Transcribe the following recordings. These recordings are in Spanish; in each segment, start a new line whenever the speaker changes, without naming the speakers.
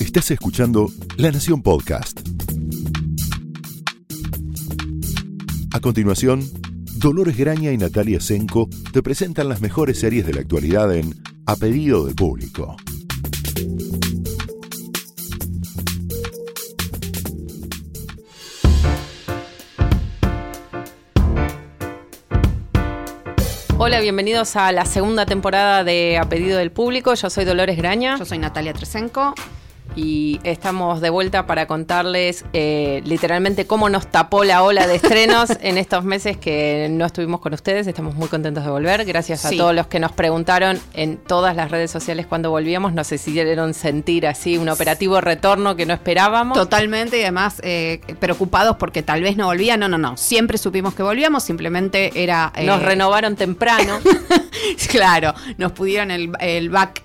Estás escuchando La Nación Podcast. A continuación, Dolores Graña y Natalia Senko te presentan las mejores series de la actualidad en A Pedido del Público.
Hola, bienvenidos a la segunda temporada de A Pedido del Público. Yo soy Dolores Graña.
Yo soy Natalia Tresenco
y estamos de vuelta para contarles eh, literalmente cómo nos tapó la ola de estrenos en estos meses que no estuvimos con ustedes. Estamos muy contentos de volver. Gracias a todos los que nos preguntaron en todas las redes sociales cuando volvíamos. Nos hicieron sentir así un operativo retorno que no esperábamos.
Totalmente y además eh, preocupados porque tal vez no volvían. No, no, no. Siempre supimos que volvíamos. Simplemente era...
Eh, nos renovaron temprano.
claro, nos pudieron el, el back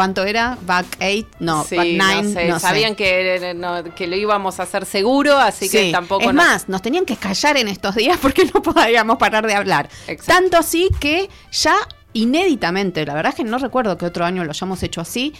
¿Cuánto era? ¿Back 8? No, Back 9.
No, Sabían Que, que lo íbamos a hacer seguro, así que tampoco.
Es más, nos tenían que callar en estos días porque no podíamos parar de hablar. Tanto así que ya inéditamente, la verdad es que no recuerdo que otro año lo hayamos hecho así,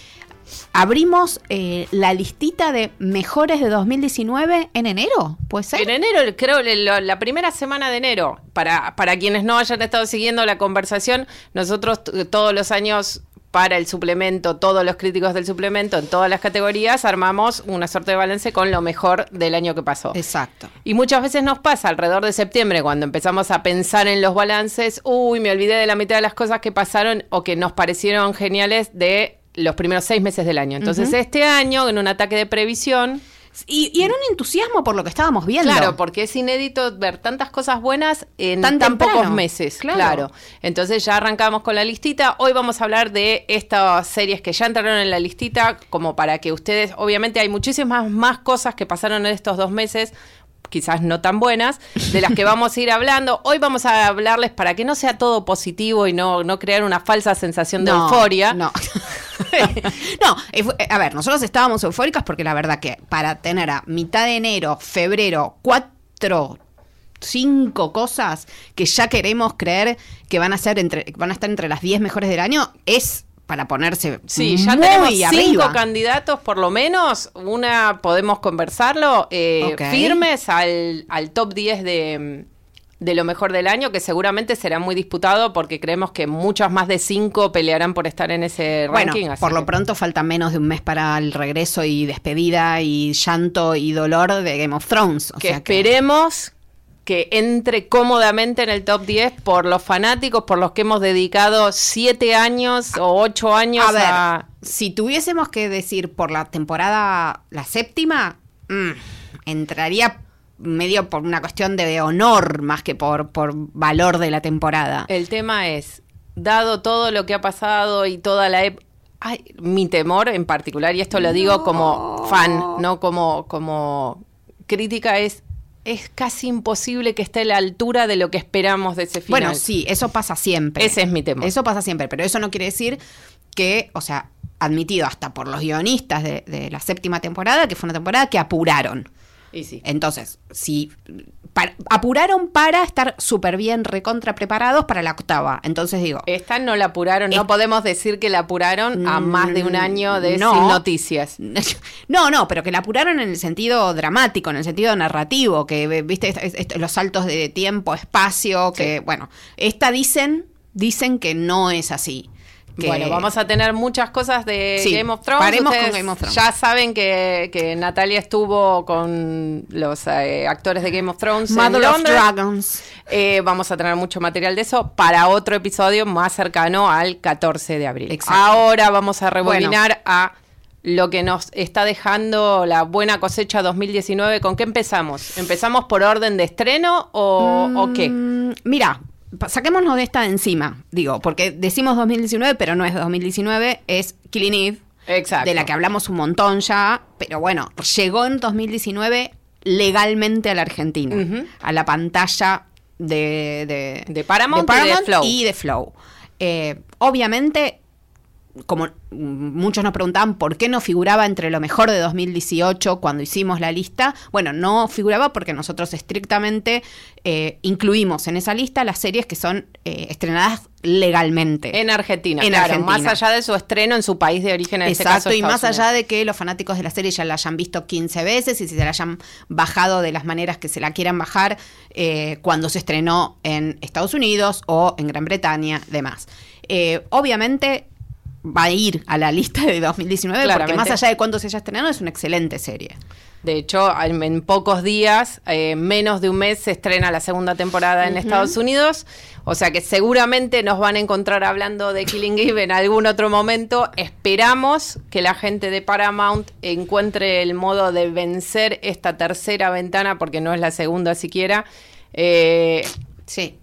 abrimos eh, la listita de mejores de 2019 en enero, ¿puede ser?
En enero, creo, la, primera semana de enero. Para, para quienes no hayan estado siguiendo la conversación, nosotros todos los años para el suplemento, todos los críticos del suplemento en todas las categorías, armamos una suerte de balance con lo mejor del año que pasó.
Exacto.
Y muchas veces nos pasa alrededor de septiembre, cuando empezamos a pensar en los balances, uy, me olvidé de la mitad de las cosas que pasaron o que nos parecieron geniales de los primeros seis meses del año. Entonces, este año, en un ataque de previsión,
y, era un entusiasmo por lo que estábamos viendo.
Claro, porque es inédito ver tantas cosas buenas en tan, pocos meses. Claro. Entonces ya arrancamos con la listita. Hoy vamos a hablar de estas series que ya entraron en la listita, como para que ustedes, obviamente hay muchísimas más cosas que pasaron en estos dos meses quizás no tan buenas, de las que vamos a ir hablando. Hoy vamos a hablarles para que no sea todo positivo y no, no crear una falsa sensación de euforia.
No. no, a ver, nosotros estábamos eufóricas porque la verdad que para tener a mitad de enero, febrero, cuatro cinco cosas que ya queremos creer que van a ser entre van a estar entre las diez mejores del año es para ponerse
sí ya tenemos cinco candidatos por lo menos una podemos conversarlo eh, firmes al, al top 10 de de lo mejor del año, que seguramente será muy disputado porque creemos que muchas más de cinco pelearán por estar en ese ranking.
Bueno, por lo pronto falta menos de un mes para el regreso y despedida y llanto y dolor de Game of Thrones.
que esperemos que entre cómodamente en el top 10 por los fanáticos, por los que hemos dedicado siete años o ocho años
a... Ver, si tuviésemos que decir por la temporada, la séptima, mm, entraría medio por una cuestión de honor más que por, por valor de la temporada.
El tema es, dado todo lo que ha pasado y toda la... mi temor en particular, y esto lo digo como fan, no como, como crítica, es es casi imposible que esté a la altura de lo que esperamos de ese final.
Bueno, sí, eso pasa siempre.
Ese es mi tema.
Eso pasa siempre, pero eso no quiere decir que, o sea, admitido hasta por los guionistas de, de la séptima temporada, que fue una temporada que apuraron.
Y sí.
Entonces, si apuraron para estar súper bien recontra preparados para la octava. Entonces digo.
Esta no la apuraron, no podemos decir que la apuraron a más de un año de sin noticias.
No, no, pero que la apuraron en el sentido dramático, en el sentido narrativo, que viste los saltos de tiempo, espacio, que bueno, esta dicen, dicen que no es así.
Bueno, vamos a tener muchas cosas de Game of Thrones.
Paremos con Game of Thrones.
Ya saben que, Natalia estuvo con los eh, actores de Game of Thrones.
Mother of Dragons.
Eh, vamos a tener mucho material de eso para otro episodio más cercano al 14 de abril. Ahora vamos a rebobinar a lo que nos está dejando la buena cosecha 2019. ¿Con qué empezamos? ¿Empezamos por orden de estreno o, o qué?
Mm, mira, saquémonos de esta de encima, digo, porque decimos 2019, pero no es 2019, es Killing Eve.
Exacto.
De la que hablamos un montón ya, pero bueno, llegó en 2019 legalmente a la Argentina, a la pantalla de,
de, Paramount,
y de Flow. Eh, obviamente como muchos nos preguntaban por qué no figuraba entre lo mejor de 2018 cuando hicimos la lista, bueno, no figuraba porque nosotros estrictamente eh, incluimos en esa lista las series que son eh, estrenadas legalmente.
En Argentina, en Argentina. más allá de su estreno en su país de origen, en
este Exacto, y más allá de que los fanáticos de la serie ya la hayan visto 15 veces y si se la hayan bajado de las maneras que se la quieran bajar eh, cuando se estrenó en Estados Unidos o en Gran Bretaña, demás. obviamente va a ir a la lista de 2019 porque más allá de cuándo se haya estrenado es una excelente serie.
De hecho, en, pocos días, eh, menos de un mes, se estrena la segunda temporada en Estados Unidos. O sea que seguramente nos van a encontrar hablando de Killing Eve en algún otro momento. Esperamos que la gente de Paramount encuentre el modo de vencer esta tercera ventana, porque no es la segunda siquiera. Eh, sí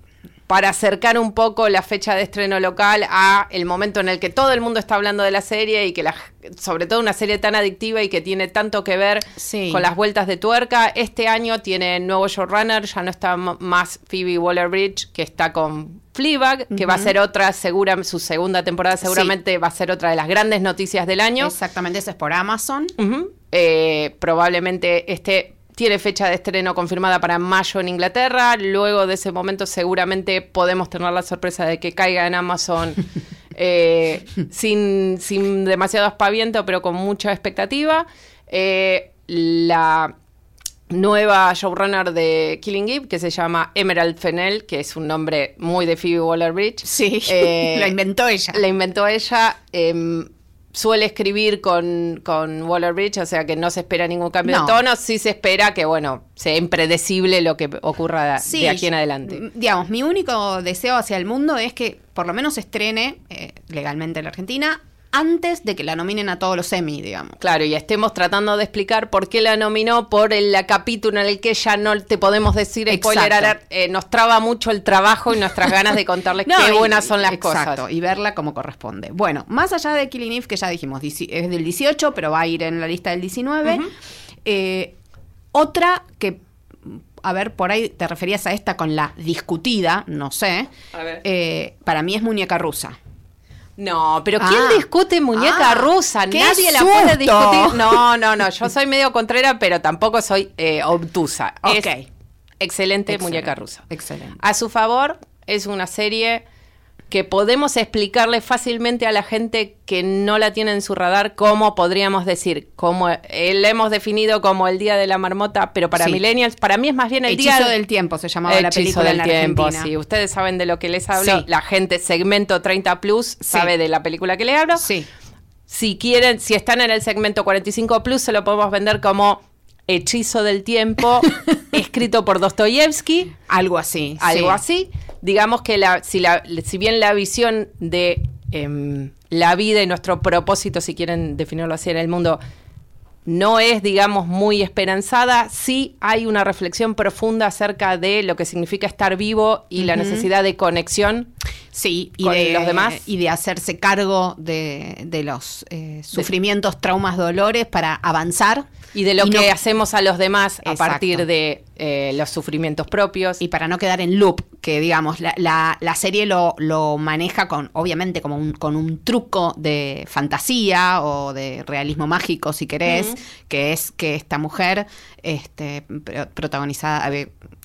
para acercar un poco la fecha de estreno local a el momento en el que todo el mundo está hablando de la serie y que la, sobre todo una serie tan adictiva y que tiene tanto que ver con las vueltas de tuerca. Este año tiene nuevo showrunner, ya no está más Phoebe Waller-Bridge, que está con Fleabag, que va a ser otra, segura, su segunda temporada seguramente va a ser otra de las grandes noticias del año.
Exactamente, eso es por Amazon.
Eh, probablemente esté tiene fecha de estreno confirmada para mayo en Inglaterra. Luego de ese momento seguramente podemos tener la sorpresa de que caiga en Amazon eh, sin, sin demasiado aspaviento, pero con mucha expectativa. Eh, la nueva showrunner de Killing Eve, que se llama Emerald Fennell, que es un nombre muy de Phoebe Waller-Bridge.
Sí, eh, la inventó ella.
La inventó ella. Em, suele escribir con, con Waller Bridge, o sea que no se espera ningún cambio de tono, sí se espera que, bueno, sea impredecible lo que ocurra de aquí en adelante.
Digamos, mi único deseo hacia el mundo es que por lo menos se estrene eh, legalmente en la Argentina antes de que la nominen a todos los Emmy, digamos.
Claro, y estemos tratando de explicar por qué la nominó por el capítulo en el que ya no te podemos decir spoiler eh, nos traba mucho el trabajo y nuestras ganas de contarles qué buenas son las exacto,
y verla como corresponde. Bueno, más allá de Killing Eve, que ya dijimos, es del 18, pero va a ir en la lista del 19, eh, otra que a ver, por ahí te referías a esta con la discutida, no sé. Eh, para mí es muñeca rusa.
No, pero ¿quién ah. discute muñeca ah, rusa? Nadie la puede discutir. No, no, no. Yo soy medio contrera, pero tampoco soy eh, obtusa. Ok. excelente muñeca rusa.
Excelente.
A su favor, es una serie que podemos explicarle fácilmente a la gente que no la tiene en su radar cómo podríamos decir, como eh, hemos definido como el Día de la Marmota, pero para millennials, para mí es más bien el
Día del Tiempo, se llamaba la película del tiempo,
sí. Ustedes saben de lo que les hablo, la gente segmento 30 plus sabe de la película que le hablo.
Sí.
Si quieren, si están en el segmento 45 plus, se lo podemos vender como Hechizo del Tiempo, escrito por Dostoyevsky.
Algo así.
Algo así digamos que la, si, la, si bien la visión de em, la vida y nuestro propósito, si quieren definirlo así en el mundo, no es, digamos, muy esperanzada, sí hay una reflexión profunda acerca de lo que significa estar vivo y la necesidad de conexión
Sí, y de, los demás. Y de hacerse cargo de, los eh, sufrimientos, traumas, dolores para avanzar.
Y de lo que hacemos a los demás a partir de eh, los sufrimientos propios.
Y para no quedar en loop, que digamos, la, la, serie lo, lo, maneja con, obviamente, como un, con un truco de fantasía o de realismo mágico, si querés, que es que esta mujer, este, protagonizada,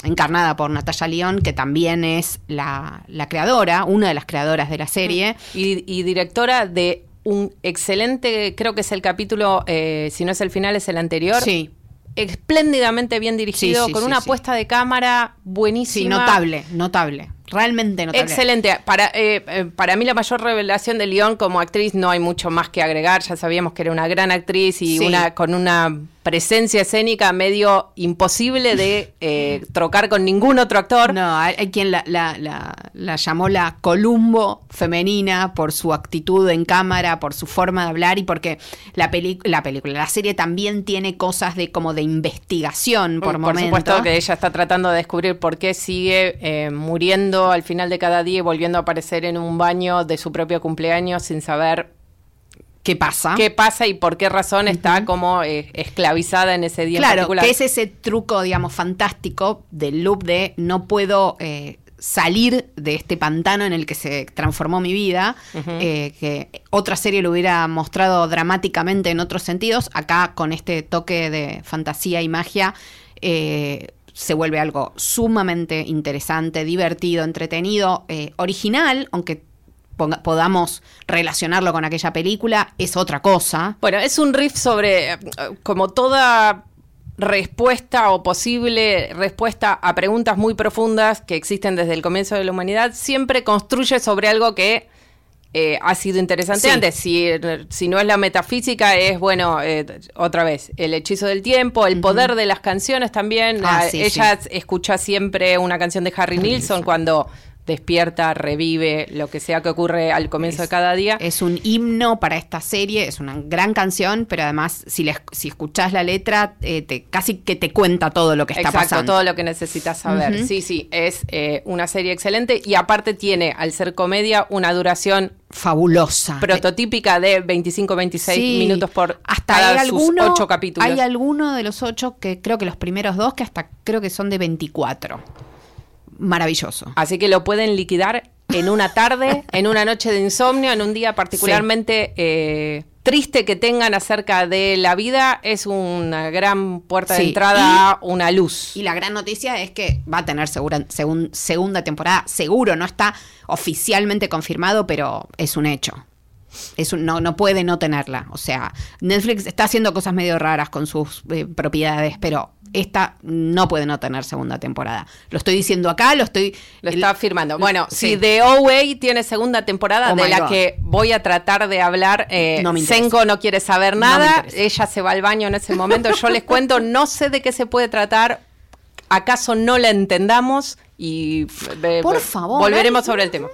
encarnada por Natalia León, que también es la, la creadora, una de las creadoras de la serie.
Y, directora de un excelente, creo que es el capítulo, eh, si no es el final, es el anterior.
Sí.
Espléndidamente bien dirigido, con una puesta de cámara buenísima.
Sí, notable, notable. Realmente notable.
Excelente. Para, eh, eh, para mí la mayor revelación de León como actriz no hay mucho más que agregar. Ya sabíamos que era una gran actriz y una con una presencia escénica medio imposible de eh, trocar con ningún otro actor.
No, hay, quien la, la, llamó la Columbo femenina por su actitud en cámara, por su forma de hablar y porque la, la película, la serie también tiene cosas de como de investigación por, por Por
supuesto que ella está tratando de descubrir por qué sigue eh, muriendo al final de cada día y volviendo a aparecer en un baño de su propio cumpleaños sin saber
qué pasa.
¿Qué pasa y por qué razón está como eh, esclavizada en ese día
claro,
particular?
que es ese truco, digamos, fantástico del loop de no puedo eh, salir de este pantano en el que se transformó mi vida, eh, que otra serie lo hubiera mostrado dramáticamente en otros sentidos, acá con este toque de fantasía y magia. Eh, se vuelve algo sumamente interesante, divertido, entretenido, eh, original, aunque podamos relacionarlo con aquella película, es otra cosa.
Bueno, es un riff sobre, como toda respuesta o posible respuesta a preguntas muy profundas que existen desde el comienzo de la humanidad, siempre construye sobre algo que eh, ha sido interesante antes. Si, si, no es la metafísica, es, bueno, eh, otra vez, el hechizo del tiempo, el poder de las canciones también. Ah, ella escucha siempre una canción de Harry Nilsson cuando despierta, revive, lo que sea que ocurre al comienzo de cada día.
Es un himno para esta serie, es una gran canción, pero además si, le, si escuchás la letra, eh, te, casi que te cuenta todo lo que está
Exacto,
pasando.
todo lo que necesitas saber. Sí, sí, es eh, una serie excelente y aparte tiene, al ser comedia, una duración
fabulosa.
Prototípica de 25-26 minutos por
hasta cada hay sus ocho capítulos. Hay alguno de los ocho que creo que los primeros dos que hasta creo que son de 24 maravilloso.
Así que lo pueden liquidar en una tarde, en una noche de insomnio, en un día particularmente eh, triste que tengan acerca de la vida, es una gran puerta de entrada a una luz.
Y la gran noticia es que va a tener segura, segunda temporada, seguro, no está oficialmente confirmado, pero es un hecho. Es no, no puede no tenerla. O sea, Netflix está haciendo cosas medio raras con sus eh, propiedades, pero esta no puede no tener segunda temporada. Lo estoy diciendo acá, lo estoy...
Lo está afirmando. Bueno, si The OA tiene segunda temporada, oh de la que voy a tratar de hablar, eh, no Senko no quiere saber nada, ella se va al baño en ese momento, yo les cuento, no sé de qué se puede tratar, acaso no la entendamos y
por favor
volveremos sobre el tema.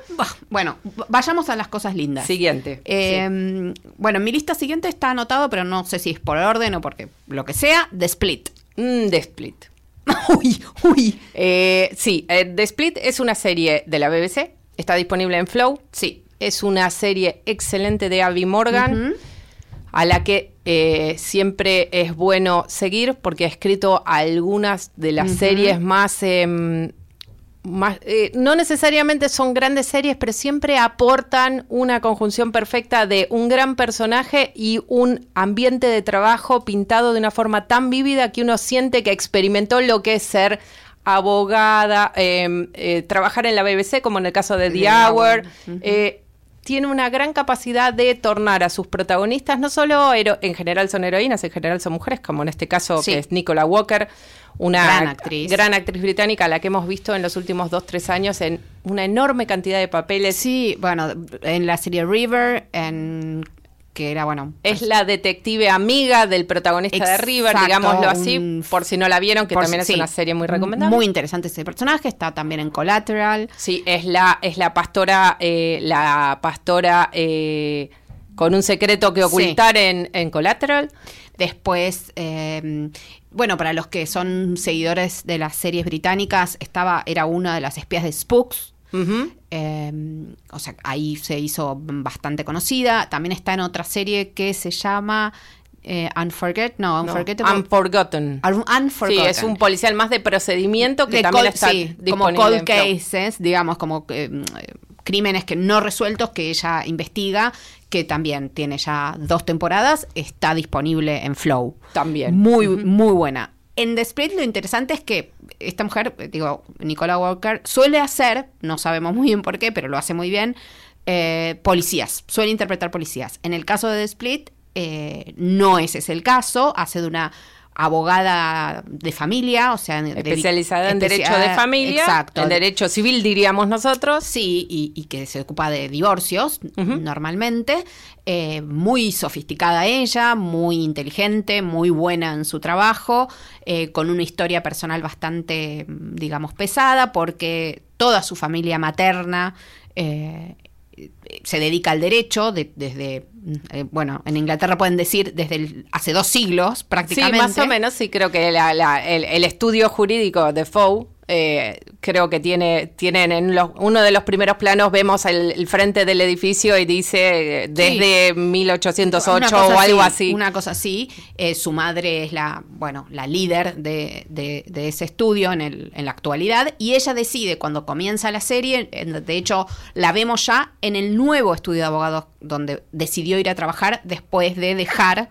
Bueno, vayamos a las cosas lindas.
Siguiente.
Em, bueno, mi lista siguiente está anotado, pero no sé si es por orden o porque lo que sea, The Split.
Mm, The Split.
uy, uy.
Eh, sí, eh, The Split es una serie de la BBC. Está disponible en Flow.
Sí.
Es una serie excelente de Abby Morgan. A la que eh, siempre es bueno seguir porque ha escrito algunas de las series más em, eh, no necesariamente son grandes series, pero siempre aportan una conjunción perfecta de un gran personaje y un ambiente de trabajo pintado de una forma tan vívida que uno siente que experimentó lo que es ser abogada, em, eh, trabajar en la BBC, como en el caso de The, Hour. Eh, tiene una gran capacidad de tornar a sus protagonistas, no solo en general son heroínas, en general son mujeres, como en este caso que es Nicola Walker, una gran actriz. gran actriz británica, la que hemos visto en los últimos dos, tres años en una enorme cantidad de papeles.
Sí, bueno, en la serie River, en que era, bueno...
Es la detective amiga del protagonista de River, digámoslo así, por si no la vieron, que también es una serie muy recomendable.
Muy interesante ese personaje, está también en Collateral.
Sí, es la, es la pastora, eh, la pastora eh, con un secreto que ocultar en, en Collateral.
Después, eh, bueno, para los que son seguidores de las series británicas, estaba, era una de las espías de Spooks. Em, o sea, ahí se hizo bastante conocida. También está en otra serie que se llama eh, Unforget, no,
Unforgotten.
Unforgotten.
Sí, es un policial más de procedimiento que también está sí,
como cold cases, digamos, como eh, crímenes que no resueltos que ella investiga, que también tiene ya dos temporadas, está disponible en Flow.
También.
Muy, muy buena. En The Split lo interesante es que esta mujer, digo, Nicola Walker, suele hacer, no sabemos muy bien por qué, pero lo hace muy bien, eh, policías, suele interpretar policías. En el caso de The Split, eh, no ese es el caso, hace de una abogada de familia, o sea,
especializada en derecho de familia, exacto, en derecho civil diríamos nosotros.
Sí, y, que se ocupa de divorcios normalmente. Eh, muy sofisticada ella, muy inteligente, muy buena en su trabajo, eh, con una historia personal bastante, digamos, pesada, porque toda su familia materna eh, se dedica al derecho desde, eh, bueno, en Inglaterra pueden decir desde hace dos siglos prácticamente.
Sí, más o menos, sí, creo que el, estudio jurídico de Fow eh, creo que tiene, tienen en uno de los primeros planos vemos el, frente del edificio y dice eh, desde 1808 o algo así,
Una cosa así. Eh, su madre es la, bueno, la líder de, de, ese estudio en, el, en la actualidad y ella decide cuando comienza la serie, de hecho la vemos ya en el nuevo estudio de abogados donde decidió ir a trabajar después de dejar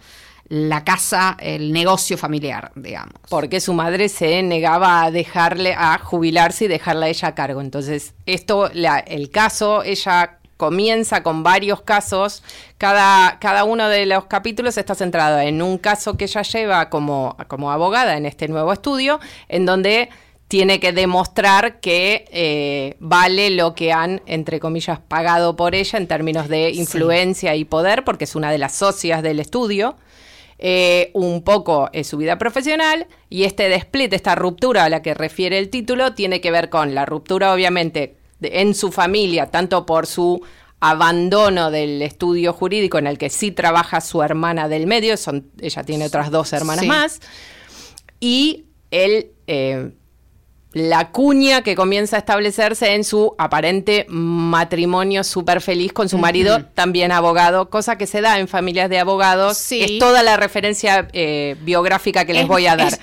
la casa, el negocio familiar, digamos.
Porque su madre se negaba a dejarle, a jubilarse y dejarla a ella a cargo. Entonces, esto, el caso, ella comienza con varios casos. Cada, cada uno de los capítulos está centrado en un caso que ella lleva como, como abogada en este nuevo estudio, en donde tiene que demostrar que eh, vale lo que han, entre comillas, pagado por ella en términos de influencia y poder, porque es una de las socias del estudio. Eh, un poco es su vida profesional y este split, esta ruptura a la que refiere el título, tiene que ver con la ruptura obviamente en su familia, tanto por su abandono del estudio jurídico en el que sí trabaja su hermana del medio, son, ella tiene otras dos hermanas más, y el eh, la cuña que comienza a establecerse en su aparente matrimonio súper feliz con su marido, también abogado, cosa que se da en familias de abogados. Es toda la referencia eh, biográfica que les voy a dar.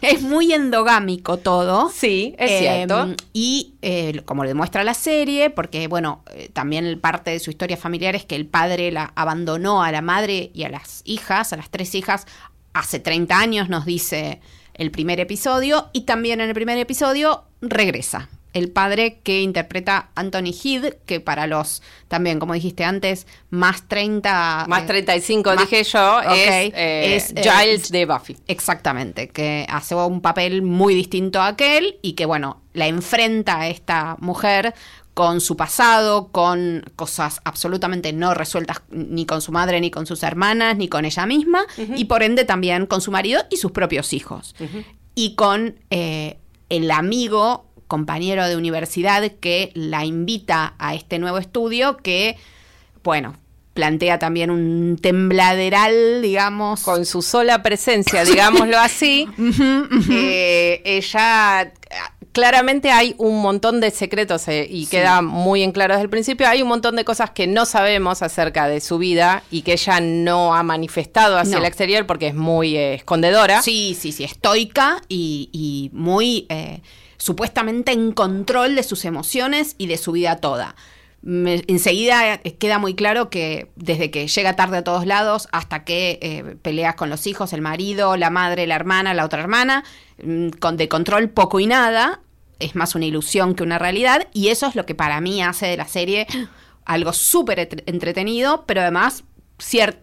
Es, muy endogámico todo.
Sí, es cierto.
Em, y eh, como le demuestra la serie, porque bueno, eh, también parte de su historia familiar es que el padre la abandonó a la madre y a las hijas, a las tres hijas, hace 30 años, nos dice el primer episodio y también en el primer episodio regresa el padre que interpreta Anthony Head, que para los, también como dijiste antes, más 30...
Más 35 eh, dije yo, es, eh, Giles de Buffy.
Exactamente, que hace un papel muy distinto a aquel y que bueno, la enfrenta a esta mujer con su pasado, con cosas absolutamente no resueltas ni con su madre, ni con sus hermanas, ni con ella misma, y por ende también con su marido y sus propios hijos. Y con eh, el amigo, compañero de universidad que la invita a este nuevo estudio, que, bueno, plantea también un tembladeral, digamos.
Con su sola presencia, digámoslo así, eh, ella claramente hay un montón de secretos eh, y queda muy en claro desde el principio. Hay un montón de cosas que no sabemos acerca de su vida y que ella no ha manifestado hacia el exterior porque es muy eh, escondedora.
Sí, sí, sí, estoica y, muy eh, supuestamente en control de sus emociones y de su vida toda. Enseguida queda muy claro que desde que llega tarde a todos lados hasta que peleas con los hijos, el marido, la madre, la hermana, la otra hermana, Mm, con, de control poco y nada, es más una ilusión que una realidad, y eso es lo que para mí hace de la serie algo súper entretenido, pero además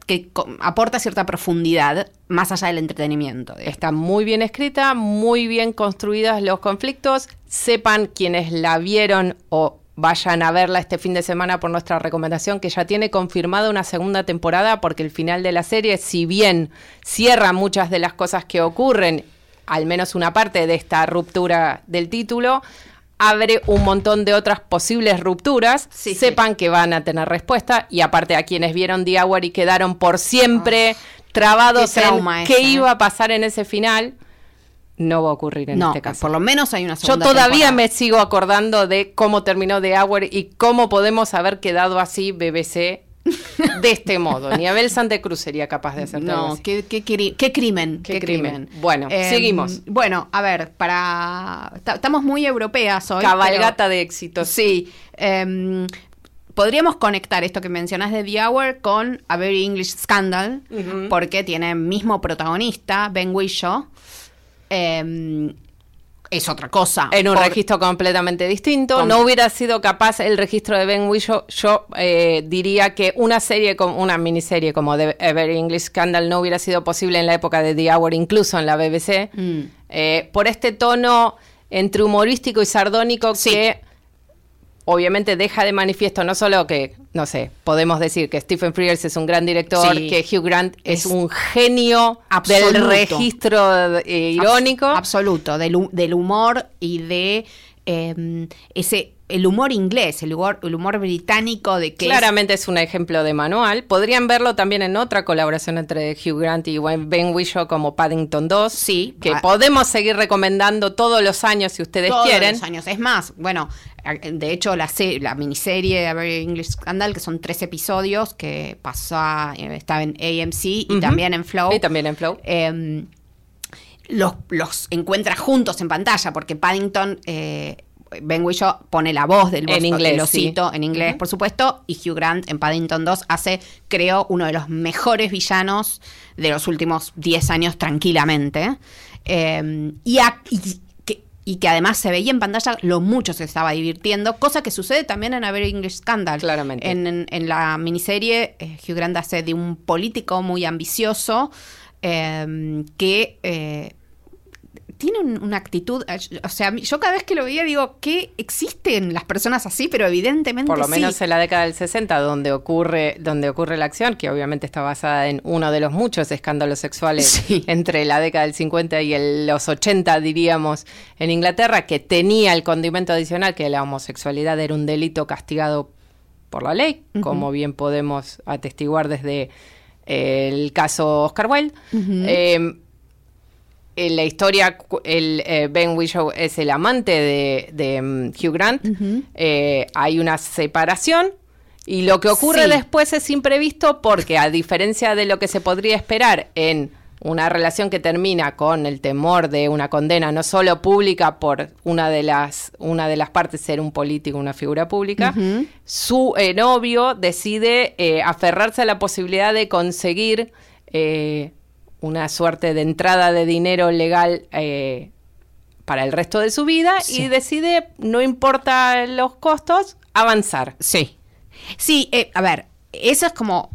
que aporta cierta profundidad más allá del entretenimiento.
Está muy bien escrita, muy bien construidas los conflictos. Sepan quienes la vieron o vayan a verla este fin de semana por nuestra recomendación, que ya tiene confirmada una segunda temporada, porque el final de la serie, si bien cierra muchas de las cosas que ocurren al menos una parte de esta ruptura del título, abre un montón de otras posibles rupturas, sepan que van a tener respuesta y aparte a quienes vieron The Hour y quedaron por siempre ah, trabados en qué iba a pasar en ese final, no va a ocurrir en este caso.
Por lo menos hay una segunda
Yo todavía me sigo acordando de cómo terminó The Hour y cómo podemos haber quedado así BBC de este modo. Ni Abel Santa Cruz sería capaz de hacer
No, qué, qué, qué, crimen. Qué, crimen.
Bueno, em, seguimos.
Bueno, a ver, para. Estamos muy europeas hoy.
Cabalgata de éxito.
Sí. Em, podríamos conectar esto que mencionas de The Hour con A Very English Scandal, porque tiene mismo protagonista, Ben Whishaw. Eh, es otra cosa.
En un registro completamente distinto. no hubiera sido capaz el registro de Ben Whishaw. Yo eh, diría que una serie, como una miniserie como The Very English Scandal no hubiera sido posible en la época de The Hour, incluso en la BBC, mm. eh, por este tono entre humorístico y sardónico que obviamente deja de manifiesto no solo que, no sé, podemos decir que Stephen Frears es un gran director, que Hugh Grant es, un genio del registro eh, irónico.
absoluto, del, humor y de em, ese el humor inglés, el humor, el humor británico de que...
Claramente es... un ejemplo de manual. Podrían verlo también en otra colaboración entre Hugh Grant y Ben Whishaw como Paddington 2.
Sí.
Que podemos seguir recomendando todos los años si ustedes quieren.
Todos los años. Es más, bueno, de hecho la, la miniserie A Very English Scandal, que son tres episodios que pasó, eh, está en AMC y también en Flow.
Y también en Flow.
Em, los, los encuentra juntos en pantalla, porque Paddington... Eh, Ben Whishaw pone la voz del
en inglés,
osito en inglés, por supuesto, y Hugh Grant en Paddington 2 hace, creo, uno de los mejores villanos de los últimos 10 años tranquilamente. Y, y, que, además se veía en pantalla lo mucho se estaba divirtiendo, cosa que sucede también en A Very English Scandal.
Claramente.
En, la miniserie, eh, Hugh Grant hace de un político muy ambicioso em, que... Eh, tiene una actitud, eh, o sea, yo cada vez que lo veía digo, que existen las personas así, pero evidentemente
Por lo menos en la década del 60, donde ocurre, donde ocurre la acción, que obviamente está basada en uno de los muchos escándalos sexuales entre la década del 50 y los 80, diríamos, en Inglaterra, que tenía el condimento adicional que la homosexualidad era un delito castigado por la ley, como bien podemos atestiguar desde el caso Oscar Wilde en la historia, el, eh, Ben Whishaw es el amante de, mm, Hugh Grant. Eh, hay una separación. Y lo que ocurre después es imprevisto porque, a diferencia de lo que se podría esperar en una relación que termina con el temor de una condena no solo pública por una de las una de las partes ser un político, una figura pública, su eh, novio decide aferrarse a la posibilidad de conseguir una suerte de entrada de dinero legal eh, para el resto de su vida y decide, no importa los costos, avanzar.
Sí. Sí, eh, a ver, esa es como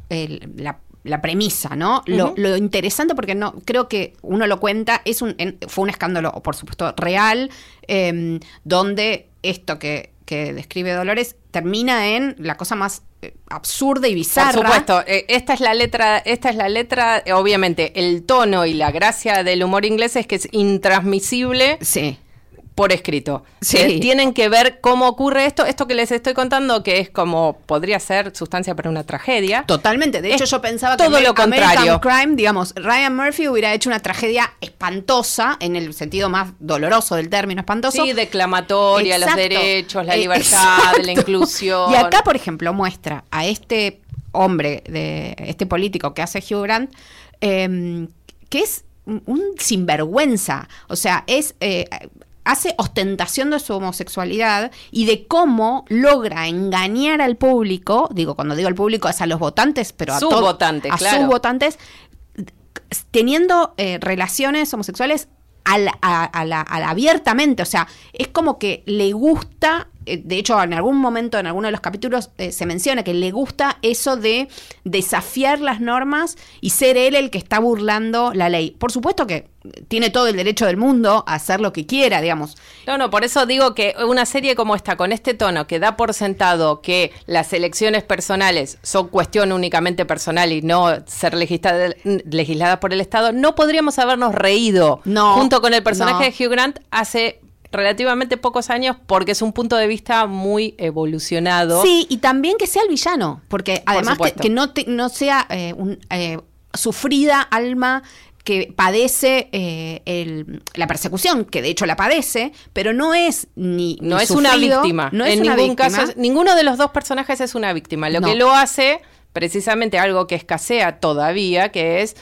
la, premisa, ¿no? lo, interesante, porque no creo que uno lo cuenta, es un, fue un escándalo, por supuesto, real, em, donde esto que, que describe Dolores termina en la cosa más absurda y bizarra.
Por supuesto, eh, esta es la letra, esta es la letra, eh, obviamente, el tono y la gracia del humor inglés es que es intransmisible.
Sí
por escrito. Sí. tienen que ver cómo ocurre esto, esto que les estoy contando, que es como podría ser sustancia para una tragedia.
Totalmente. De hecho, yo pensaba
todo lo contrario.
Crime, digamos, Ryan Murphy hubiera hecho una tragedia espantosa, en el sentido más doloroso del término espantoso.
Sí, declamatoria, los derechos, la eh, libertad, la inclusión.
Y acá, por ejemplo, muestra a este hombre, de este político que hace Hugh Grant, em, que es un sinvergüenza. O sea, es eh, hace ostentación de su homosexualidad y de cómo logra engañar al público, digo, cuando digo al público es a los votantes, pero a,
sus votantes,
a sus votantes, teniendo eh, relaciones homosexuales abiertamente, o sea, es como que le gusta de hecho, en algún momento, en alguno de los capítulos, eh, se menciona que le gusta eso de desafiar las normas y ser él el que está burlando la ley. Por supuesto que tiene todo el derecho del mundo a hacer lo que quiera, digamos.
No, no, por eso digo que una serie como esta, con este tono, que da por sentado que las elecciones personales son cuestión únicamente personal y no ser legisladas por el Estado, no podríamos habernos reído junto con el personaje de Hugh Grant hace relativamente pocos años porque es un punto de vista muy evolucionado.
Sí, y también que sea el villano, porque además que, no, no sea eh, un, eh, sufrida alma que padece eh, la persecución, que de hecho la padece, pero no es ni,
no es una víctima. No es en ningún caso, ninguno de los dos personajes es una víctima. Lo que lo hace precisamente algo que escasea todavía, que es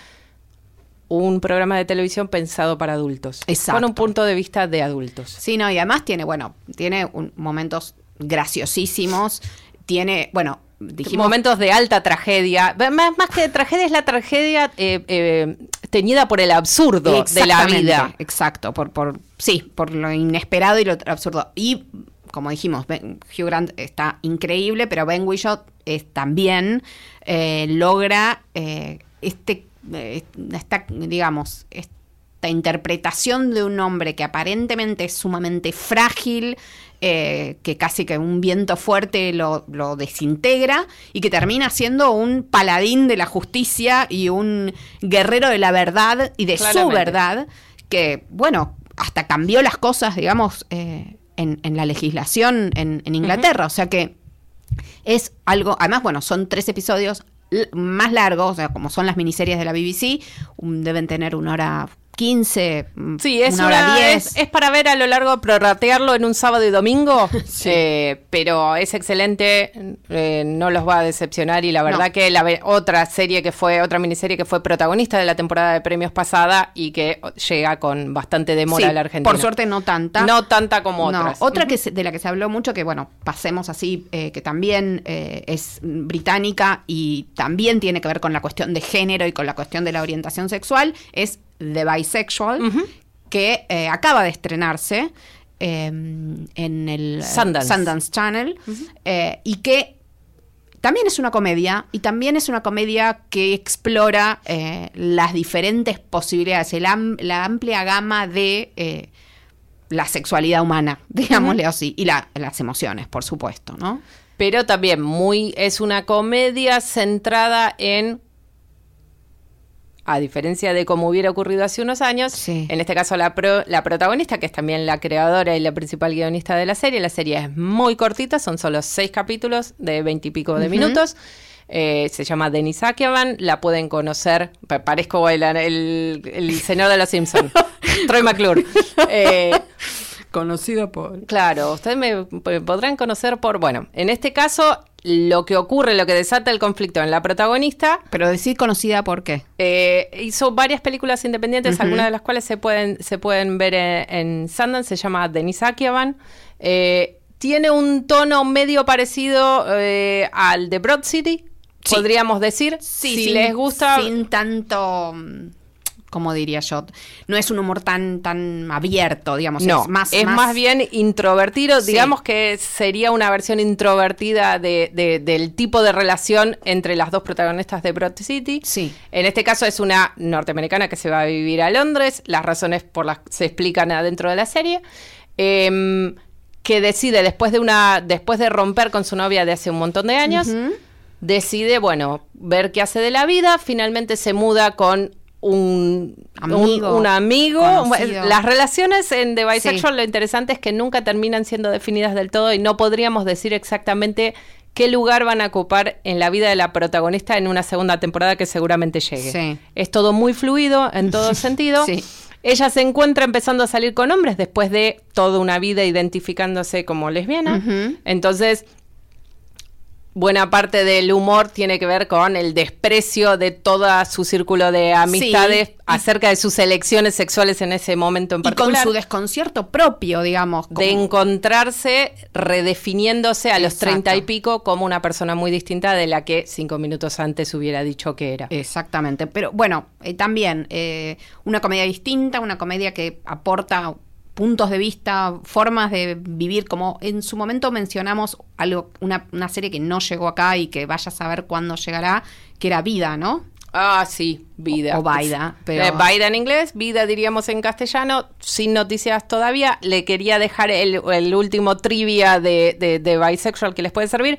un programa de televisión pensado para adultos.
Exacto.
Con un punto de vista de adultos.
Sí, no, y además tiene, bueno, tiene momentos graciosísimos, tiene, bueno,
dijimos... Momentos de alta tragedia. Más, más que tragedia es la tragedia eh, eh, teñida por el absurdo de la vida.
Exacto, por, por, sí, por lo inesperado y lo absurdo. Y como dijimos, Hugh Grant está increíble, pero Ben es, también eh, logra este esta, digamos, esta interpretación de un hombre que aparentemente es sumamente frágil, eh, que casi que un viento fuerte lo, desintegra y que termina siendo un paladín de la justicia y un guerrero de la verdad y de su verdad, que, bueno, hasta cambió las cosas, digamos, eh, en, la legislación en, Inglaterra. O sea que es algo, además, bueno, son tres episodios más largos, o sea, como son las miniseries de la BBC, deben tener una hora 15,
mm, sí, es una hora 10. Es, para ver a lo largo, prorratearlo en un sábado y domingo, eh, pero es excelente, eh, no los va a decepcionar y la verdad que la otra serie que fue, otra miniserie que fue protagonista de la temporada de premios pasada y que llega con bastante demora a la Argentina.
Por suerte no tanta.
No tanta como otras.
Otra que de la que se habló mucho, que bueno, pasemos así, eh, que también es británica y también tiene que ver con la cuestión de género y con la cuestión de la orientación sexual, es The Bisexual, que eh, acaba de estrenarse em, en el Sundance, Channel eh, y que también es una comedia y también es una comedia que explora eh, las diferentes posibilidades, la amplia gama de la sexualidad humana, digámosle así, y las emociones, por supuesto, ¿no?
Pero también muy es una comedia centrada en a diferencia de como hubiera ocurrido hace unos años, en este caso la, la protagonista, que es también la creadora y la principal guionista de la serie, la serie es muy cortita, son solo seis capítulos de veintipico de minutos. Eh, se llama Denis Akiaban, la pueden conocer, parezco el, el, señor de los Simpsons, Troy McClure. Eh,
Conocido por...
Claro, ustedes me podrán conocer por, bueno, en este caso lo que ocurre, lo que desata el conflicto en la protagonista.
Pero decir conocida por qué.
Eh, hizo varias películas independientes, algunas de las cuales se pueden, se pueden ver en, Sundance, se llama Denise Akiaban. Eh, tiene un tono medio parecido eh, al de Broad City, podríamos decir.
si les gusta. Sin tanto mm, como diría yo, no es un humor tan, tan abierto, digamos.
No, es más, es más, bien introvertido, digamos que sería una versión introvertida de, del tipo de relación entre las dos protagonistas de Broad City.
Sí.
En este caso es una norteamericana que se va a vivir a Londres, las razones por las que se explican adentro de la serie. Em, que decide después de una después de romper con su novia de hace un montón de años decide bueno ver qué hace de la vida finalmente se muda con un amigo, un, amigo. las relaciones en The Bisexual lo interesante es que nunca terminan siendo definidas del todo y no podríamos decir exactamente qué lugar van a ocupar en la vida de la protagonista en una segunda temporada que seguramente llegue. Es todo muy fluido en todo sentido. Ella se encuentra empezando a salir con hombres después de toda una vida identificándose como lesbiana. Entonces, buena parte del humor tiene que ver con el desprecio de todo su círculo de amistades acerca de sus elecciones sexuales en ese momento en particular.
Y con su desconcierto propio, digamos.
De encontrarse redefiniéndose a los treinta y pico como una persona muy distinta de la que cinco minutos antes hubiera dicho que era.
Exactamente. Pero bueno, eh, también eh, una comedia distinta, una comedia que aporta puntos de vista, formas de vivir, como en su momento mencionamos algo, una, una serie que no llegó acá y que vaya a saber cuándo llegará, que era Vida, ¿no?
Ah, sí, vida.
O, Vida.
Pero... Eh, en inglés, vida diríamos en castellano, sin noticias todavía. Le quería dejar el, último trivia de, de, bisexual que les puede servir.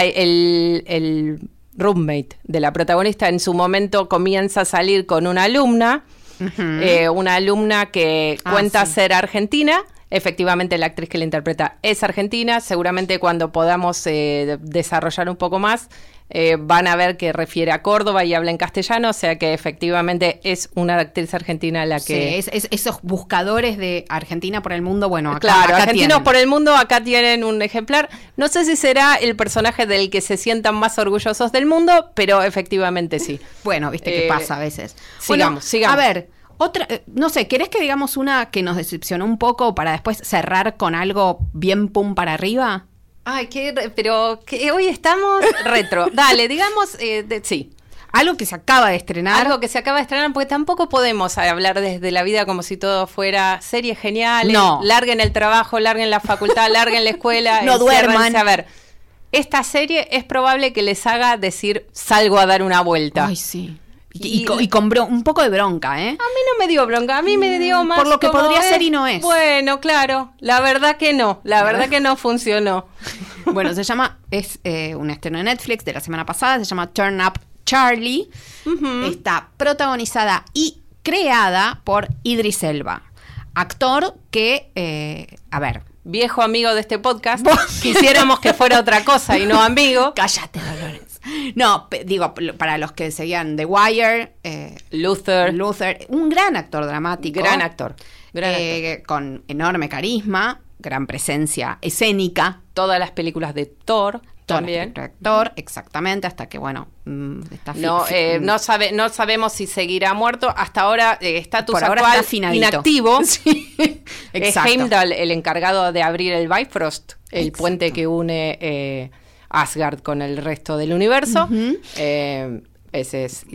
El, el roommate de la protagonista en su momento comienza a salir con una alumna eh, una alumna que ah, cuenta ser argentina. Efectivamente, la actriz que la interpreta es argentina. Seguramente cuando podamos eh, desarrollar un poco más, eh, van a ver que refiere a Córdoba y habla en castellano, o sea que efectivamente es una actriz argentina la que...
Sí, es, esos buscadores de Argentina por el mundo, bueno,
acá, Claro, argentinos por el mundo, acá tienen un ejemplar. No sé si será el personaje del que se sientan más orgullosos del mundo, pero efectivamente sí.
Bueno, viste qué pasa a veces.
Sigamos, sigamos.
A ver, otra, eh, no sé, ¿querés que digamos una que nos decepcionó un poco para después cerrar con algo bien pum para arriba?
Ay, qué, pero que hoy estamos retro. Dale, digamos, eh, sí.
Algo que se acaba de estrenar.
Algo que se acaba de estrenar, porque tampoco podemos hablar desde la vida como si todo fuera serie genial.
No.
Larguen el trabajo, larguen la facultad, larguen la escuela.
no duerman.
A ver, esta serie es probable que les haga decir, salgo a dar una vuelta.
Ay, sí. Y, con, un poco de bronca, ¿eh? A mí
no me dio bronca, a mí me dio mm, más.
Por lo que podría ser y no es.
Bueno, claro, la verdad que no, la verdad que no funcionó.
bueno, se llama, es eh, un estreno de Netflix de la semana pasada, se llama Turn Up Charlie. Está protagonizada y creada por Idris Elba, actor que, eh, a ver,
viejo amigo de este podcast, quisiéramos que fuera otra cosa y no amigo.
Cállate, Dolores. No, digo, para los que seguían The Wire,
eh, Luther.
Luther, un gran actor dramático.
Gran actor.
Eh, con enorme carisma, gran presencia escénica.
Todas las películas de Thor también.
Actor, exactamente, hasta que, bueno, mm,
está no, eh, no, sabe, no sabemos si seguirá muerto. Hasta ahora, eh, estatus actual inactivo. es Heimdall el encargado de abrir el Bifrost, el puente que une Asgard con el resto del universo. ese es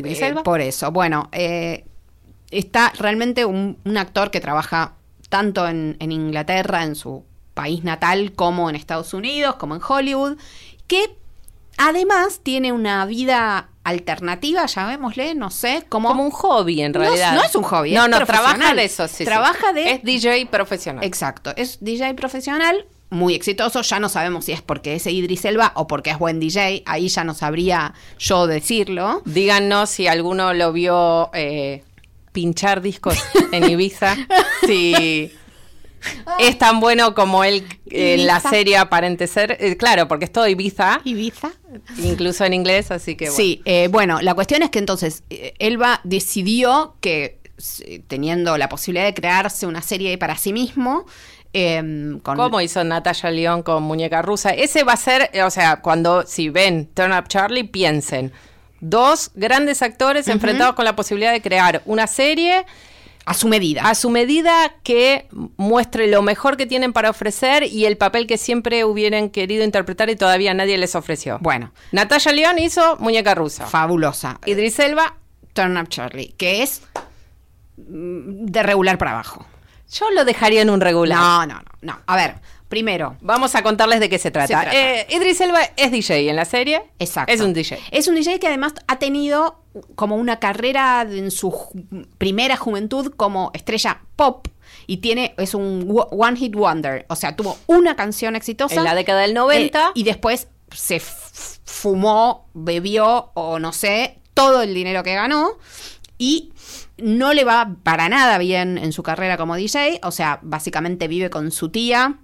Por eso, bueno, está realmente un, actor que trabaja tanto en, Inglaterra, en su país natal, como en Estados Unidos, como en Hollywood, que además tiene una vida alternativa, llamémosle, no sé, como,
como un hobby en realidad.
No, es un hobby,
no, no, trabaja de eso, sí,
trabaja de
es DJ profesional.
Exacto, es DJ profesional, muy exitoso, ya no sabemos si es porque es Idris Elba o porque es buen DJ, ahí ya no sabría yo decirlo.
Díganos si alguno lo vio eh, pinchar discos en Ibiza. sí. Es tan bueno como él en la serie aparente ser. Eh, claro, porque es todo Ibiza.
Ibiza.
Incluso en inglés, así que
bueno. Sí, eh, bueno, la cuestión es que entonces eh, Elba decidió que teniendo la posibilidad de crearse una serie para sí mismo,
em, ¿Cómo hizo Natalia León con Muñeca Rusa? Ese va a ser, o sea, cuando si ven Turn Up Charlie, piensen, dos grandes actores enfrentados con la posibilidad de crear una serie
a su medida.
A su medida que muestre lo mejor que tienen para ofrecer y el papel que siempre hubieran querido interpretar y todavía nadie les ofreció.
Bueno.
Natalia León hizo Muñeca Rusa.
Fabulosa.
Idris Elba.
Turn Up Charlie, que es mm, de regular para abajo.
Yo lo dejaría en un regular.
No, no, no. no. A ver, Primero.
Vamos a contarles de qué se trata. Eh, Idris Elba es DJ en la serie.
Exacto.
Es un DJ.
Es un DJ que además ha tenido como una carrera en su primera juventud como estrella pop y tiene es un one hit wonder, o sea, tuvo una canción exitosa
en la década del 90
eh, y después se fumó, bebió o no sé, todo el dinero que ganó y no le va para nada bien en su carrera como DJ, o sea, básicamente vive con su tía.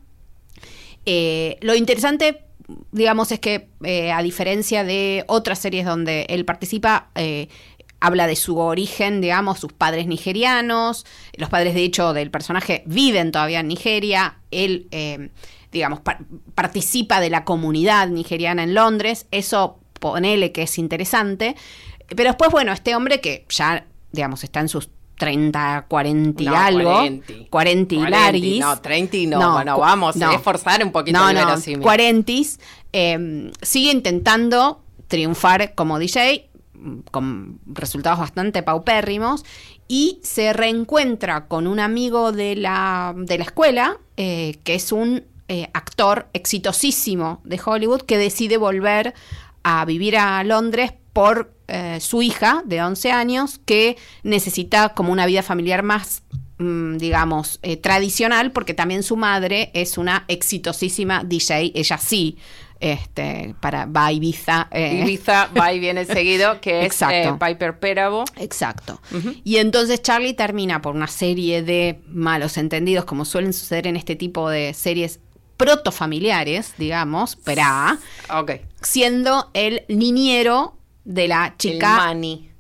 Eh, lo interesante, digamos, es que eh, a diferencia de otras series donde él participa, eh, habla de su origen, digamos, sus padres nigerianos, los padres de hecho del personaje viven todavía en Nigeria, él, digamos, participa de la comunidad nigeriana en Londres, eso ponele que es interesante, pero después, bueno, este hombre que ya, digamos, está en sus 30, 40 y algo. 40, 40 y larguis.
No, 30 y no, bueno, vamos a esforzar un poquito
no, no, 40 eh, sigue intentando triunfar como DJ con resultados bastante paupérrimos y se reencuentra con un amigo de la, de la escuela eh, que es un eh, actor exitosísimo de Hollywood que decide volver a vivir a Londres por eh, su hija de 11 años que necesita como una vida familiar más mm, digamos, eh, tradicional, porque también su madre es una exitosísima DJ, ella sí, este, para va Ibiza.
Eh. Ibiza va y viene seguido, que es Piper Perabo.
Exacto. Y entonces Charlie termina por una serie de malos entendidos, como suelen suceder en este tipo de series protofamiliares, digamos, pero siendo el niñero de la chica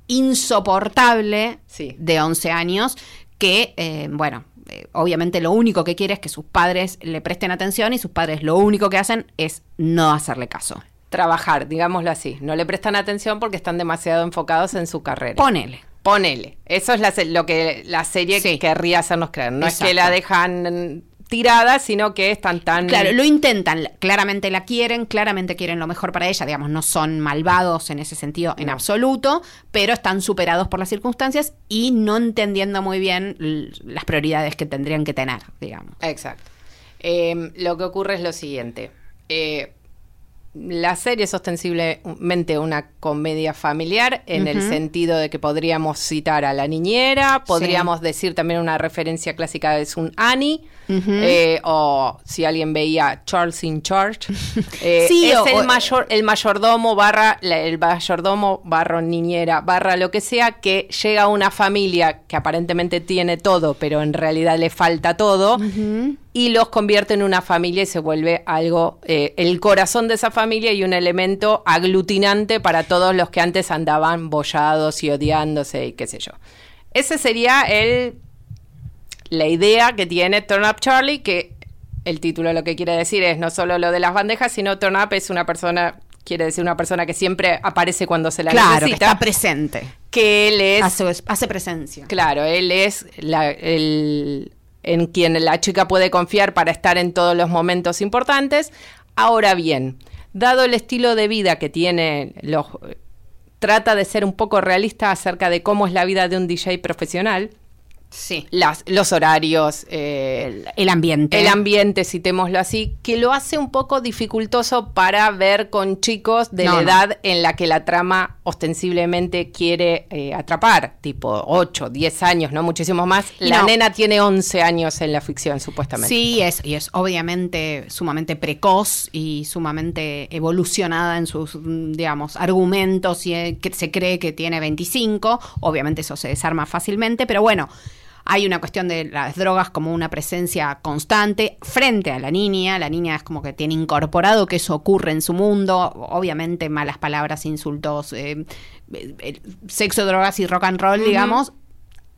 insoportable de 11 años que, eh, bueno, eh, obviamente lo único que quiere es que sus padres le presten atención y sus padres lo único que hacen es no hacerle caso.
Trabajar, digámoslo así. No le prestan atención porque están demasiado enfocados en su carrera.
Ponele.
Ponele. Eso es lo que la serie querría hacernos creer. No es que la dejan tirada, sino que están tan...
Claro, lo intentan, claramente la quieren, claramente quieren lo mejor para ella, digamos, no son malvados en ese sentido en absoluto, pero están superados por las circunstancias y no entendiendo muy bien las prioridades que tendrían que tener, digamos.
Exacto. Em, lo que ocurre es lo siguiente. Eh, la serie es ostensiblemente una comedia familiar en el sentido de que podríamos citar a la niñera, podríamos decir también una referencia clásica es un Annie, eh, o si alguien veía Charles in Charge, eh, es el, mayor, el mayordomo barra, el mayordomo barra niñera barra lo que sea, que llega a una familia que aparentemente tiene todo, pero en realidad le falta todo y los convierte en una familia y se vuelve algo, eh, el corazón de esa familia y un elemento aglutinante para todos los que antes andaban bollados y odiándose y qué sé yo. Ese sería el la idea que tiene Turn Up Charlie, que el título lo que quiere decir es no solo lo de las bandejas, sino Turn Up es una persona, quiere decir una persona que siempre aparece cuando se la
claro,
necesita.
Que está presente.
Que él es...
Hace, hace presencia.
Claro, él es la, el, en quien la chica puede confiar para estar en todos los momentos importantes. Ahora bien, dado el estilo de vida que tiene, los, trata de ser un poco realista acerca de cómo es la vida de un DJ profesional.
Sí.
Las, los horarios, eh,
el ambiente.
El ambiente, citémoslo así, que lo hace un poco dificultoso para ver con chicos de la edad en la que la trama ostensiblemente quiere eh, atrapar, tipo 8, 10 años, no muchísimo más. la nena tiene 11 años en la ficción, supuestamente.
Sí, es, y es obviamente sumamente precoz y sumamente evolucionada en sus, digamos, argumentos y eh, que se cree que tiene 25. Obviamente eso se desarma fácilmente, pero bueno. Hay una cuestión de las drogas como una presencia constante frente a la niña. La niña es como que tiene incorporado que eso ocurre en su mundo. Obviamente malas palabras, insultos, eh, sexo, drogas y rock and roll, digamos,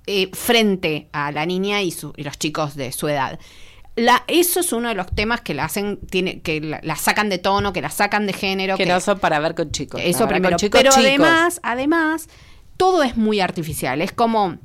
eh, frente a la niña y, los chicos de su edad. La, eso es uno de los temas que la hacen, tiene, que la, sacan de tono, que la sacan de género.
Que, no son para ver con chicos.
Eso primero. pero además, además, todo es muy artificial. Es como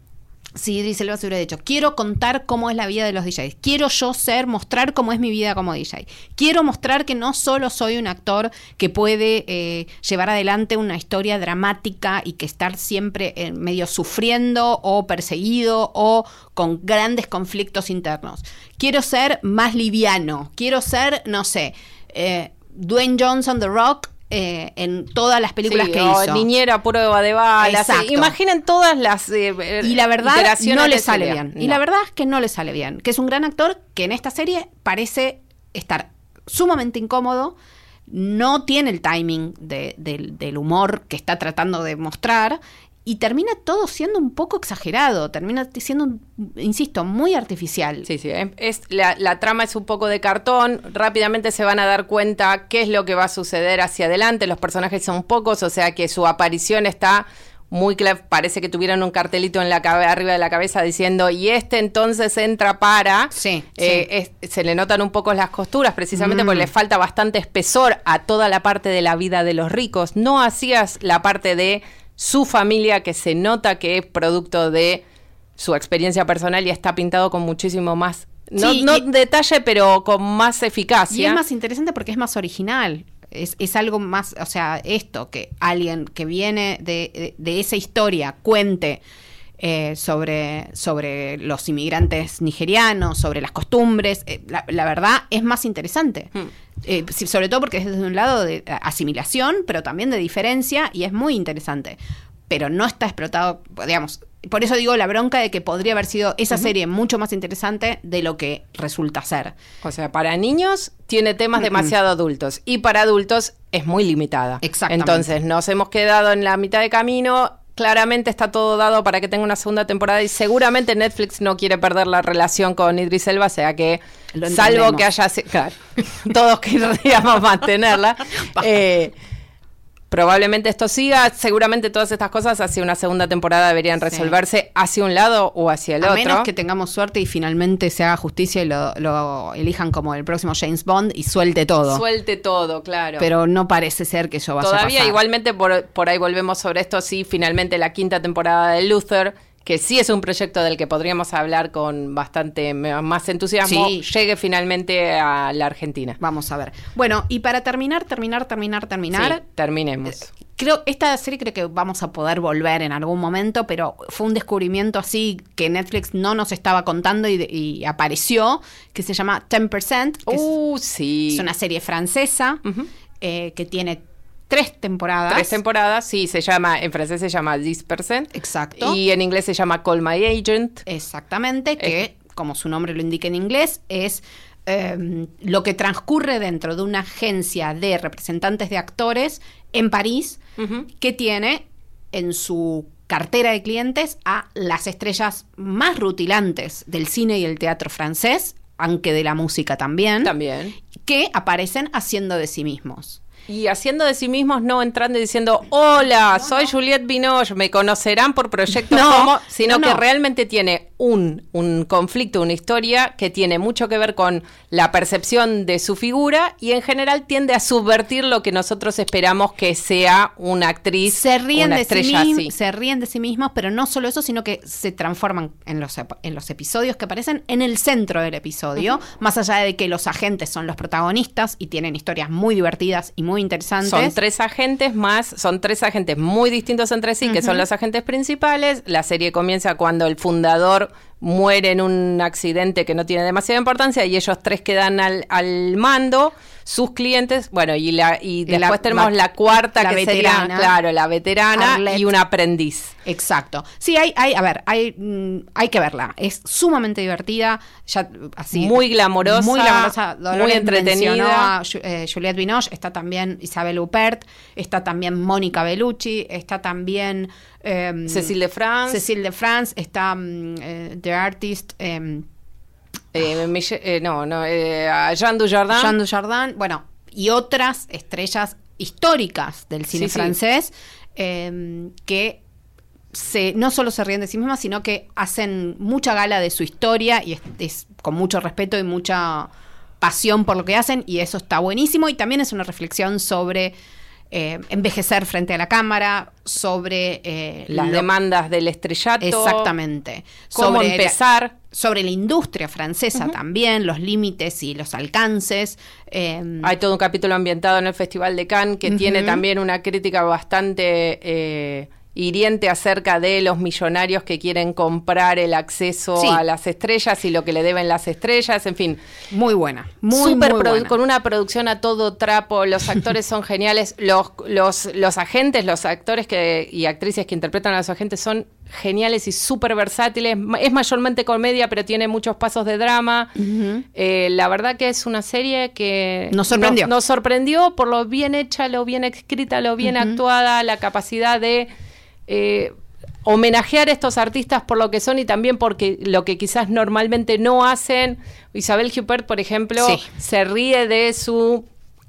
si Idris Elba se hubiera dicho, quiero contar cómo es la vida de los DJs, quiero yo ser, mostrar cómo es mi vida como DJ, quiero mostrar que no solo soy un actor que puede eh, llevar adelante una historia dramática y que estar siempre en medio sufriendo o perseguido o con grandes conflictos internos, quiero ser más liviano, quiero ser, no sé, eh, Dwayne Johnson, The Rock, eh, en todas las películas que hizo.
Niñera, prueba de balas. Imaginen todas las.
Eh, y la verdad no le sale bien. Y la verdad es que no le sale bien. Que es un gran actor que en esta serie parece estar sumamente incómodo. No tiene el timing del humor que está tratando de mostrar y termina todo siendo un poco exagerado, termina siendo, insisto, muy artificial.
Sí, sí, es, la, trama es un poco de cartón, rápidamente se van a dar cuenta qué es lo que va a suceder hacia adelante, los personajes son pocos, o sea que su aparición está muy clara, parece que tuvieron un cartelito en la arriba de la cabeza diciendo, y este entonces entra para,
sí,
eh, se le notan un poco las costuras, precisamente porque mm. le falta bastante espesor a toda la parte de la vida de los ricos, no hacías la parte de su familia, que se nota que es producto de su experiencia personal y está pintado con muchísimo más, no, detalle, pero con más eficacia.
Y es más interesante porque es más original. Es, es, algo más, o sea, esto, que alguien que viene de, de esa historia cuente eh, sobre, sobre los inmigrantes nigerianos, sobre las costumbres. Eh, la, verdad es más interesante. Hmm. Eh, sobre todo porque es desde un lado de asimilación, pero también de diferencia, y es muy interesante. Pero no está explotado, digamos, por eso digo la bronca de que podría haber sido esa serie mucho más interesante de lo que resulta ser.
O sea, para niños tiene temas demasiado adultos y para adultos es muy limitada.
Exactamente.
Entonces nos hemos quedado en la mitad de camino claramente está todo dado para que tenga una segunda temporada y seguramente Netflix no quiere perder la relación con Idris Elba, sea que salvo que haya claro, todos querríamos mantenerla. eh, probablemente esto siga. Seguramente todas estas cosas hacia una segunda temporada deberían resolverse hacia un lado o hacia el otro. A
menos que tengamos suerte y finalmente se haga justicia y lo, elijan como el próximo James Bond y suelte todo.
Suelte todo, claro.
Pero no parece ser que eso vaya
Todavía,
a pasar.
Todavía, igualmente, por, por ahí volvemos sobre esto. Sí, finalmente la quinta temporada de Luther que sí es un proyecto del que podríamos hablar con bastante más entusiasmo, llegue finalmente a la Argentina.
Vamos a ver. Bueno, y para terminar, terminar, terminar, terminar.
terminemos.
Eh, creo, esta serie creo que vamos a poder volver en algún momento, pero fue un descubrimiento así que Netflix no nos estaba contando y, apareció, que se llama 10%. Que
uh, sí.
Es una serie francesa eh, que tiene tres temporadas.
Tres temporadas, sí, se llama, en francés se llama 10%.
Exacto.
Y en inglés se llama Call My Agent.
Exactamente, que como su nombre lo indica en inglés, es em, lo que transcurre dentro de una agencia de representantes de actores en París, que tiene en su cartera de clientes a las estrellas más rutilantes del cine y el teatro francés, aunque de la música también.
También.
Que aparecen haciendo de sí mismos.
Y haciendo de sí mismos, no entrando y diciendo, hola, soy Juliette Binoche, me conocerán por proyectos como, sino que realmente tiene un, un conflicto, una historia que tiene mucho que ver con la percepción de su figura y en general tiende a subvertir lo que nosotros esperamos que sea una actriz,
se ríen
una
de
estrella
sí
así.
Se ríen de sí mismos, pero no solo eso, sino que se transforman en los, en los episodios que aparecen en el centro del episodio, más allá de que los agentes son los protagonistas y tienen historias muy divertidas y muy interesantes.
Son tres agentes más, son tres agentes muy distintos entre sí, que son los agentes principales. La serie comienza cuando el fundador muere en un accidente que no tiene demasiada importancia y ellos tres quedan al, al mando, sus clientes, bueno, y la y después
la,
tenemos la cuarta que
veterana,
sería, claro, la veterana
Arlette.
y un aprendiz.
Exacto. Sí, hay, hay, a ver, hay, mm, hay que verla. Es sumamente divertida, ya así.
Muy glamorosa,
muy glamorosa,
muy entretenida.
a eh, Juliette Binoche, está también Isabel Huppert, está también Mónica Bellucci, está también eh,
Cecil de France.
Cecil de France, está mm, eh, The Artist, eh,
Eh, eh, no, no, eh, Jean Dujardin.
Jean Dujardin, bueno, y otras estrellas históricas del cine
Sí,
francés eh, que se, no solo se ríen de sí mismas, sino que hacen mucha gala de su historia y es, es con mucho respeto y mucha pasión por lo que hacen y eso está buenísimo y también es una reflexión sobre eh, envejecer frente a la cámara, sobre eh,
las
lo-
demandas del estrellato.
Exactamente.
Cómo
Sobre la-
empezar.
sobre la industria francesa también, los límites y los alcances. eh,
Hay todo un capítulo ambientado en el Festival de Cannes que tiene también una crítica bastante eh, hiriente acerca de los millonarios que quieren comprar el acceso
Sí.
a las estrellas y lo que le deben las estrellas, en fin.
muy buena, muy, buena.
con una producción a todo trapo, los actores son geniales, los, los, los agentes, los actores que, y actrices que interpretan a los agentes son geniales y súper versátiles. Es mayormente comedia, pero tiene muchos pasos de drama. Eh, la verdad que es una serie que
Nos sorprendió.
Nos, nos sorprendió por lo bien hecha, lo bien escrita, lo bien actuada, la capacidad de eh, homenajear a estos artistas por lo que son y también porque lo que quizás normalmente no hacen. Isabel Huppert, por ejemplo,
Sí.
se ríe de su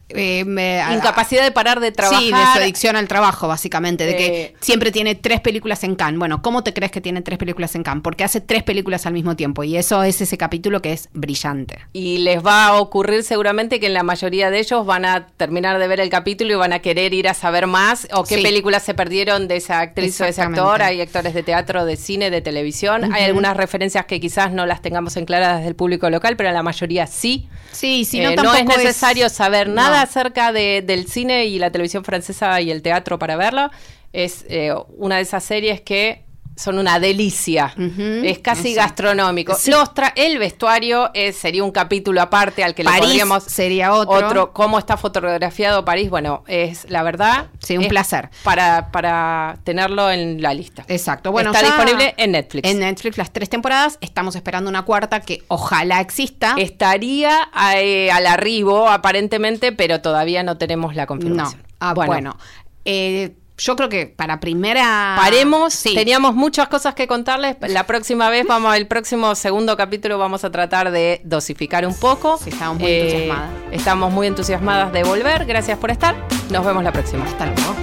Eh, me-
incapacidad de parar de trabajar.
Sí, de su adicción al trabajo, básicamente, de que
Eh,
siempre tiene tres películas en Cannes. Bueno, ¿cómo te crees que tiene tres películas en Cannes? Porque hace tres películas al mismo tiempo y eso es ese capítulo que es brillante.
Y les va a ocurrir seguramente que en la mayoría de ellos van a terminar de ver el capítulo y van a querer ir a saber más o qué
Sí.
películas se perdieron de esa actriz o de ese actor. Hay actores de teatro, de cine, de televisión. Hay algunas referencias que quizás no las tengamos en claras desde el público local, pero en la mayoría sí.
Sí, si
Eh,
no, tampoco
es necesario saber nada
No.
Acerca de- del cine y la televisión francesa y el teatro para verlo. Es eh, una de esas series que son una delicia. Es casi gastronómico.
Sí.
Los tra- el vestuario es- sería un capítulo aparte al que le
París
podríamos
sería otro.
Cómo está fotografiado París. Bueno, es la verdad.
Sí, un placer.
Para, para tenerlo en la lista.
Exacto. Bueno,
está disponible en Netflix.
En Netflix las tres temporadas. Estamos esperando una cuarta que ojalá exista.
Estaría eh, al arribo, aparentemente, pero todavía no tenemos la
no.
confirmación.
Ah, bueno. Eh, yo creo que para primera.
Paremos,
Sí.
teníamos muchas cosas que contarles. La próxima vez, vamos, el próximo segundo capítulo, vamos a tratar de dosificar un poco.
Sí, estamos muy entusiasmadas.
Estamos muy entusiasmadas de volver. Gracias por estar. Nos vemos la próxima.
Hasta luego.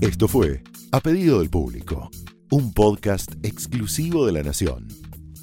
Esto fue A Pedido del Público, un podcast exclusivo de La Nación.